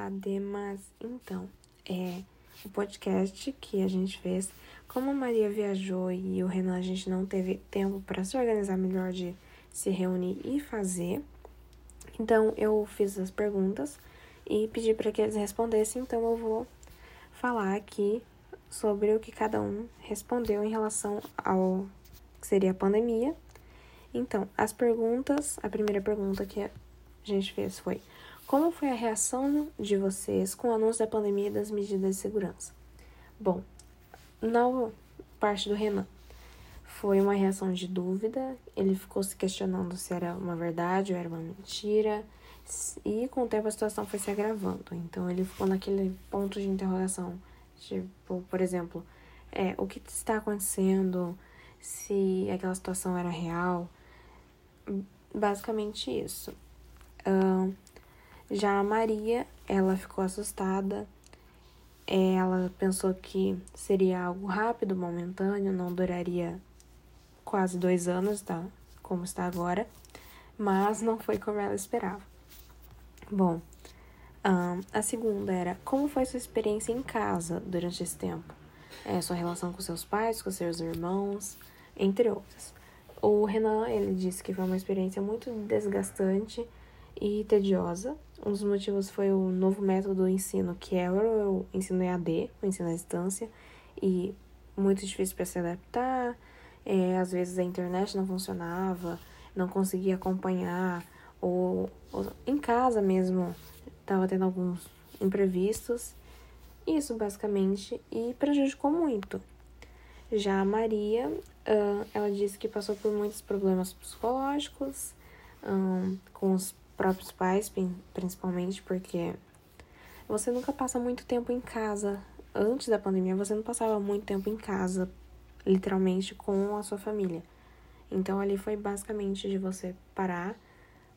Olá, Demas. Então, é o podcast que a gente fez. Como a Maria viajou e o Renan a gente não teve tempo para se organizar melhor de se reunir e fazer. Então, eu fiz as perguntas e pedi para que eles respondessem. Então, eu vou falar aqui sobre o que cada um respondeu em relação ao que seria a pandemia. Então, as perguntas, a primeira pergunta que a gente fez foi: como foi a reação de vocês com o anúncio da pandemia e das medidas de segurança? Bom, na parte do Renan, foi uma reação de dúvida, ele ficou se questionando se era uma verdade ou era uma mentira, e com o tempo a situação foi se agravando. Então ele ficou naquele ponto de interrogação, tipo, por exemplo, é, o que está acontecendo, se aquela situação era real, basicamente isso. Uh, já a Maria, ela ficou assustada. Ela pensou que seria algo rápido, momentâneo, não duraria quase dois anos, tá? Como está agora. Mas não foi como ela esperava. Bom, a segunda era como foi sua experiência em casa durante esse tempo? É, sua relação com seus pais, com seus irmãos, entre outras. O Renan, ele disse que foi uma experiência muito desgastante e tediosa. Um dos motivos foi o novo método do ensino, que é o ensino EAD, o ensino à distância, e muito difícil para se adaptar. É, às vezes a internet não funcionava, não conseguia acompanhar, ou, ou em casa mesmo estava tendo alguns imprevistos. Isso basicamente, e prejudicou muito. Já a Maria, uh, ela disse que passou por muitos problemas psicológicos, um, com os próprios pais, principalmente, porque você nunca passa muito tempo em casa. Antes da pandemia, você não passava muito tempo em casa, literalmente, com a sua família. Então, ali foi basicamente de você parar,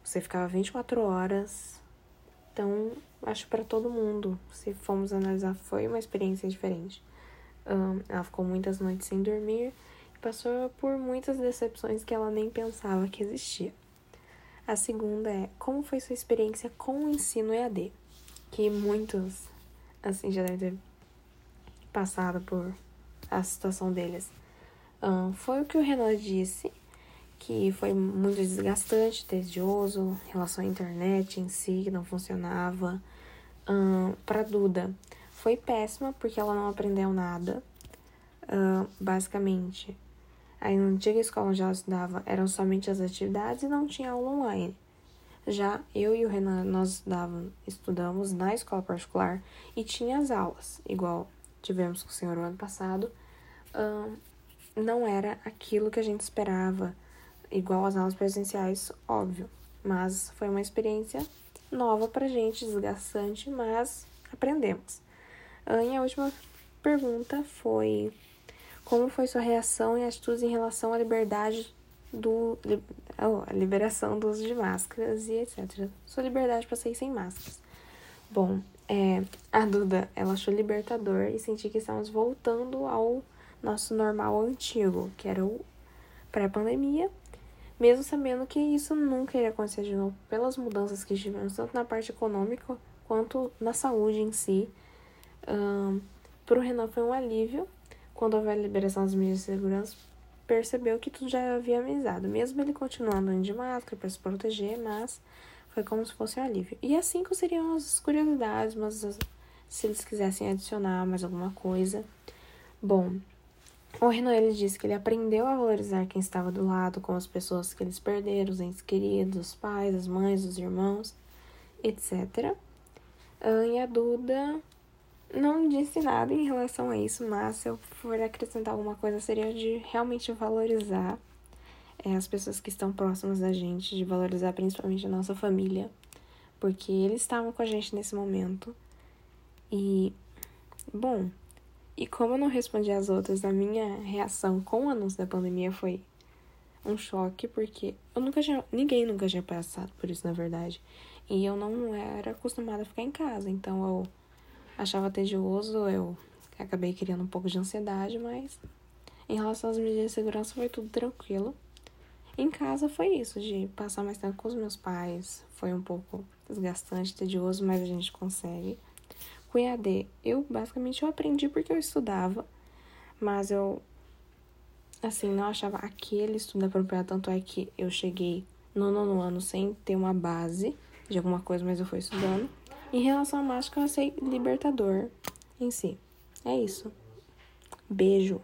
você ficava 24 horas. Então, acho para todo mundo, se formos analisar, foi uma experiência diferente. Um, ela ficou muitas noites sem dormir e passou por muitas decepções que ela nem pensava que existia. A segunda é como foi sua experiência com o ensino EAD? Que muitos, assim, já devem ter passado por a situação deles. Um, foi o que o Renan disse, que foi muito desgastante, tedioso, relação à internet em si, que não funcionava. Um, para Duda, foi péssima porque ela não aprendeu nada. Uh, basicamente, a antiga escola onde ela estudava eram somente as atividades e não tinha aula online. Já eu e o Renan, nós estudávamos, estudamos na escola particular e tinha as aulas, igual tivemos com o senhor o ano passado. não era aquilo que a gente esperava, igual as aulas presenciais, óbvio. Mas foi uma experiência nova pra gente, desgastante, mas aprendemos. e a última pergunta foi como foi sua reação e atitudes em relação à liberdade do oh, a liberação do uso de máscaras e etc. Sua liberdade para sair sem máscaras. Bom, é, a Duda, ela achou libertador e senti que estamos voltando ao nosso normal antigo, que era o pré-pandemia, mesmo sabendo que isso nunca iria acontecer de novo pelas mudanças que tivemos, tanto na parte econômica quanto na saúde em si. Um, para o Renan foi um alívio, quando houver a liberação das medidas de segurança, percebeu que tudo já havia amenizado, mesmo ele continuando indo de máscara para se proteger, mas foi como se fosse um alívio. E assim que seriam as curiosidades, mas se eles quisessem adicionar mais alguma coisa. Bom, o Renan ele disse que ele aprendeu a valorizar quem estava do lado, com as pessoas que eles perderam, os entes queridos, os pais, as mães, os irmãos, etc. E a Duda não disse nada em relação a isso, mas se eu for acrescentar alguma coisa, seria de realmente valorizar é, as pessoas que estão próximas da gente, de valorizar principalmente a nossa família, porque eles estavam com a gente nesse momento. E, bom, e como eu não respondi às outras, a minha reação com o anúncio da pandemia foi um choque, porque eu nunca tinha, ninguém nunca tinha passado por isso, na verdade. E eu não era acostumada a ficar em casa, então eu achava tedioso, eu acabei criando um pouco de ansiedade, mas em relação às medidas de segurança foi tudo tranquilo. Em casa foi isso, de passar mais tempo com os meus pais, foi um pouco desgastante, tedioso, mas a gente consegue. Com EAD, eu basicamente eu aprendi porque eu estudava, mas eu assim, não achava aquele estudo apropriado, tanto é que eu cheguei no nono ano sem ter uma base de alguma coisa, mas eu fui estudando. Em relação à mágica, eu achei libertador em si. É isso. Beijo.